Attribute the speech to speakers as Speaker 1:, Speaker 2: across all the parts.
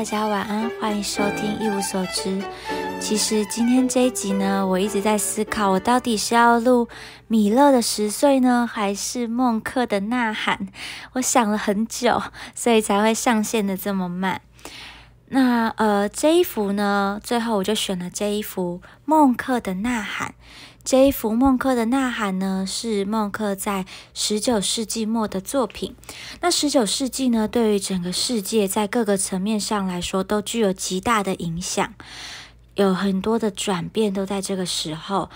Speaker 1: 大家晚安，欢迎收听一无所知。其实今天这一集呢，我一直在思考，我到底是要录米勒的十岁呢，还是孟克的呐喊？我想了很久，所以才会上线的这么慢。那呃，这一幅呢，最后我就选了这一幅孟克的呐喊。这一幅孟克的呐喊呢，是孟克在十九世纪末的作品。那十九世纪呢，对于整个世界在各个层面上来说，都具有极大的影响，有很多的转变都在这个时候。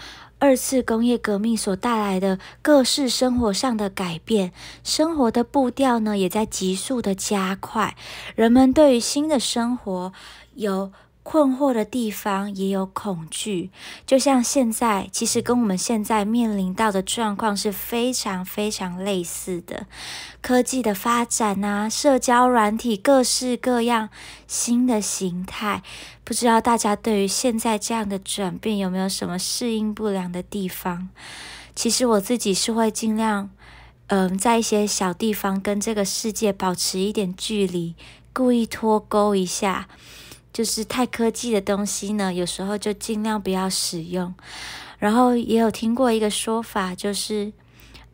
Speaker 1: 二次工业革命所带来的各式生活上的改变，生活的步调呢，也在急速的加快。人们对于新的生活有。困惑的地方也有恐惧，就像现在，其实跟我们现在面临到的状况是非常非常类似的。科技的发展啊，社交软体各式各样新的形态，不知道大家对于现在这样的转变有没有什么适应不良的地方？其实我自己是会尽量，嗯，在一些小地方跟这个世界保持一点距离，故意脱钩一下。就是太科技的东西呢，有时候就尽量不要使用。然后也有听过一个说法，就是，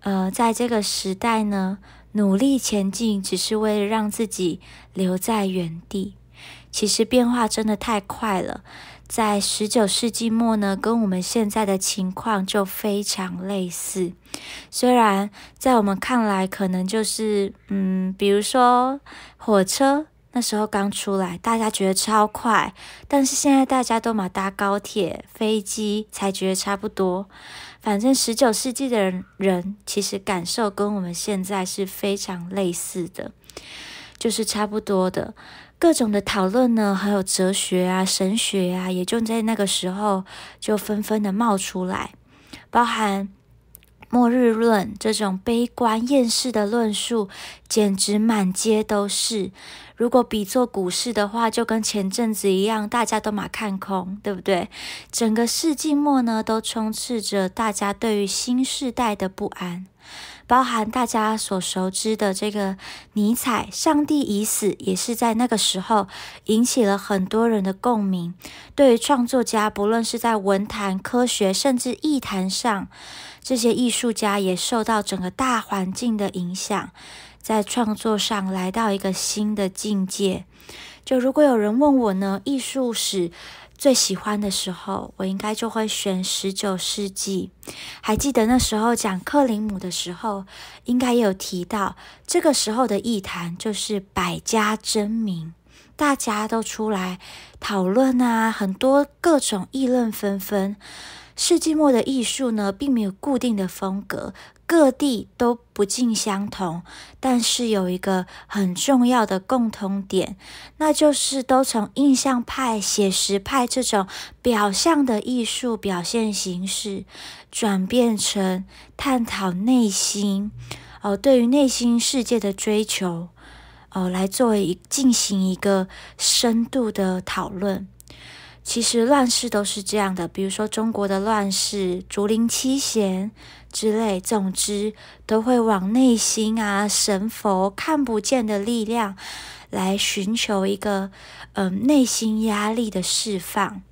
Speaker 1: 呃，在这个时代呢，努力前进只是为了让自己留在原地。其实变化真的太快了，在十九世纪末呢，跟我们现在的情况就非常类似。虽然在我们看来，可能就是，嗯，比如说火车。那时候刚出来，大家觉得超快，但是现在大家都嘛搭高铁、飞机，才觉得差不多。反正十九世纪的人人其实感受跟我们现在是非常类似的，就是差不多的。各种的讨论呢，还有哲学啊、神学啊，也就在那个时候就纷纷的冒出来，包含。末日论这种悲观厌世的论述，简直满街都是。如果比作股市的话，就跟前阵子一样，大家都马看空，对不对？整个世纪末呢，都充斥着大家对于新世代的不安。包含大家所熟知的这个尼采，上帝已死，也是在那个时候引起了很多人的共鸣。对于创作家，不论是在文坛、科学，甚至艺坛上，这些艺术家也受到整个大环境的影响，在创作上来到一个新的境界。就如果有人问我呢，艺术史？最喜欢的时候，我应该就会选十九世纪。还记得那时候讲克林姆的时候，应该也有提到，这个时候的艺坛就是百家争鸣，大家都出来讨论啊，很多各种议论纷纷。世纪末的艺术呢，并没有固定的风格。各地都不尽相同，但是有一个很重要的共通点，那就是都从印象派、写实派这种表象的艺术表现形式，转变成探讨内心哦，对于内心世界的追求哦，来作为进行一个深度的讨论。其实乱世都是这样的，比如说中国的乱世、竹林七贤之类，总之都会往内心啊、神佛看不见的力量来寻求一个嗯内心压力的释放。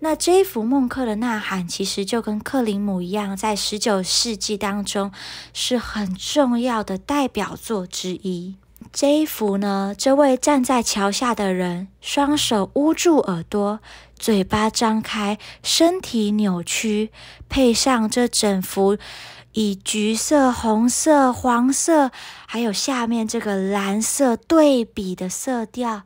Speaker 1: 那这一幅孟克的呐喊，其实就跟克林姆一样，在十九世纪当中是很重要的代表作之一。这一幅呢，这位站在桥下的人，双手捂住耳朵，嘴巴张开，身体扭曲，配上这整幅以橘色、红色、黄色，还有下面这个蓝色对比的色调，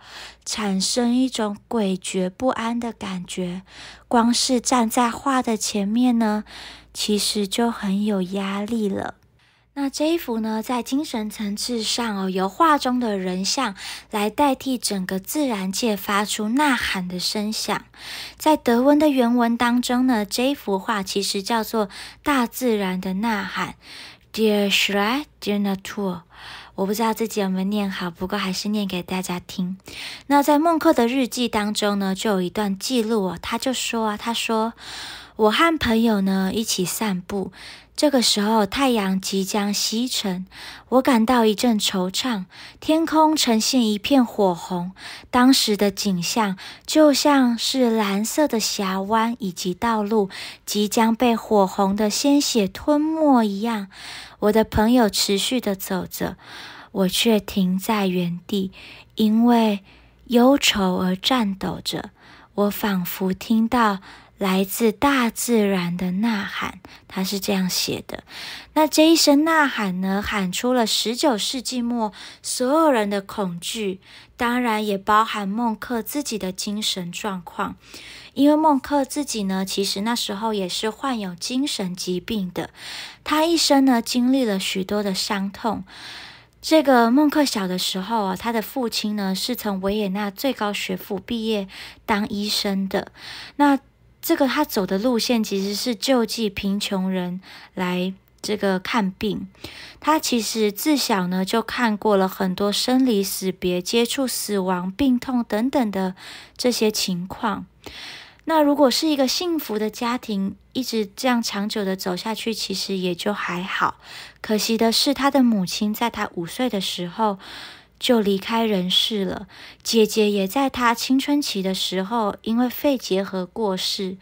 Speaker 1: 产生一种诡谲不安的感觉。光是站在画的前面呢，其实就很有压力了。那这一幅呢，在精神层次上哦，由画中的人像来代替整个自然界发出呐喊的声响。在德文的原文当中呢，这一幅画其实叫做《大自然的呐喊》，Dear s h r e i d e r Natur。我不知道自己有没有念好，不过还是念给大家听。那在孟克的日记当中呢，就有一段记录哦，他就说啊，他说我和朋友呢一起散步。这个时候，太阳即将西沉，我感到一阵惆怅。天空呈现一片火红，当时的景象就像是蓝色的峡湾以及道路即将被火红的鲜血吞没一样。我的朋友持续的走着，我却停在原地，因为忧愁而颤抖着。我仿佛听到。来自大自然的呐喊，他是这样写的。那这一声呐喊呢，喊出了十九世纪末所有人的恐惧，当然也包含孟克自己的精神状况。因为孟克自己呢，其实那时候也是患有精神疾病的。他一生呢，经历了许多的伤痛。这个孟克小的时候啊，他的父亲呢，是从维也纳最高学府毕业当医生的。那这个他走的路线其实是救济贫穷人来这个看病。他其实自小呢就看过了很多生离死别、接触死亡、病痛等等的这些情况。那如果是一个幸福的家庭，一直这样长久的走下去，其实也就还好。可惜的是，他的母亲在他五岁的时候。就离开人世了。姐姐也在她青春期的时候，因为肺结核过世。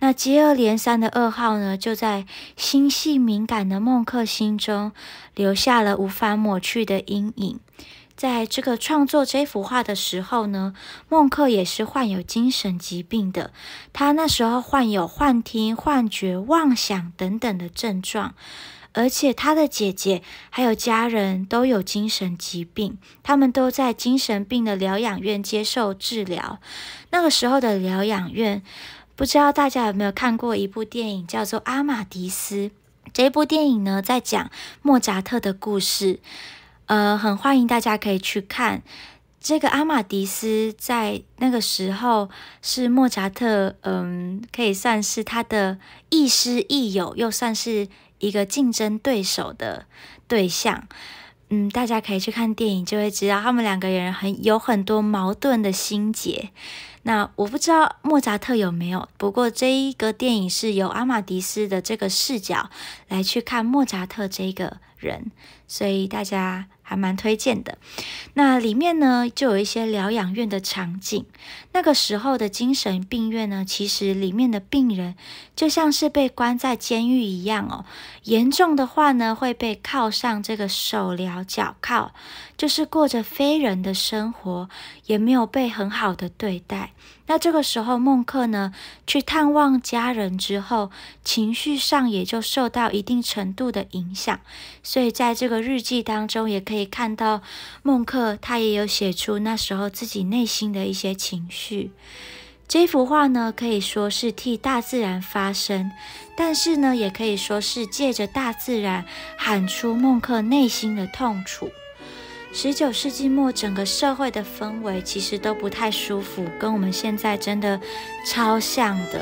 Speaker 1: 那接二连三的噩耗呢，就在心细敏感的孟克心中留下了无法抹去的阴影。在这个创作这幅画的时候呢，孟克也是患有精神疾病的。他那时候患有幻听、幻觉、妄想等等的症状。而且他的姐姐还有家人都有精神疾病，他们都在精神病的疗养院接受治疗。那个时候的疗养院，不知道大家有没有看过一部电影，叫做《阿玛迪斯》。这部电影呢，在讲莫扎特的故事，呃，很欢迎大家可以去看。这个阿玛迪斯在那个时候是莫扎特，嗯，可以算是他的亦师亦友，又算是。一个竞争对手的对象，嗯，大家可以去看电影，就会知道他们两个人很有很多矛盾的心结。那我不知道莫扎特有没有，不过这一个电影是由阿玛迪斯的这个视角来去看莫扎特这个人，所以大家。还蛮推荐的。那里面呢，就有一些疗养院的场景。那个时候的精神病院呢，其实里面的病人就像是被关在监狱一样哦。严重的话呢，会被铐上这个手镣脚铐，就是过着非人的生活，也没有被很好的对待。那这个时候，孟克呢去探望家人之后，情绪上也就受到一定程度的影响。所以在这个日记当中，也可以看到孟克他也有写出那时候自己内心的一些情绪。这幅画呢，可以说是替大自然发声，但是呢，也可以说是借着大自然喊出孟克内心的痛楚。十九世纪末，整个社会的氛围其实都不太舒服，跟我们现在真的超像的。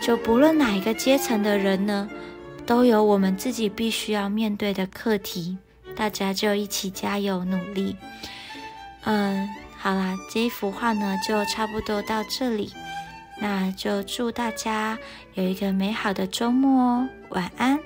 Speaker 1: 就不论哪一个阶层的人呢，都有我们自己必须要面对的课题。大家就一起加油努力。嗯，好啦，这一幅画呢就差不多到这里。那就祝大家有一个美好的周末哦，晚安。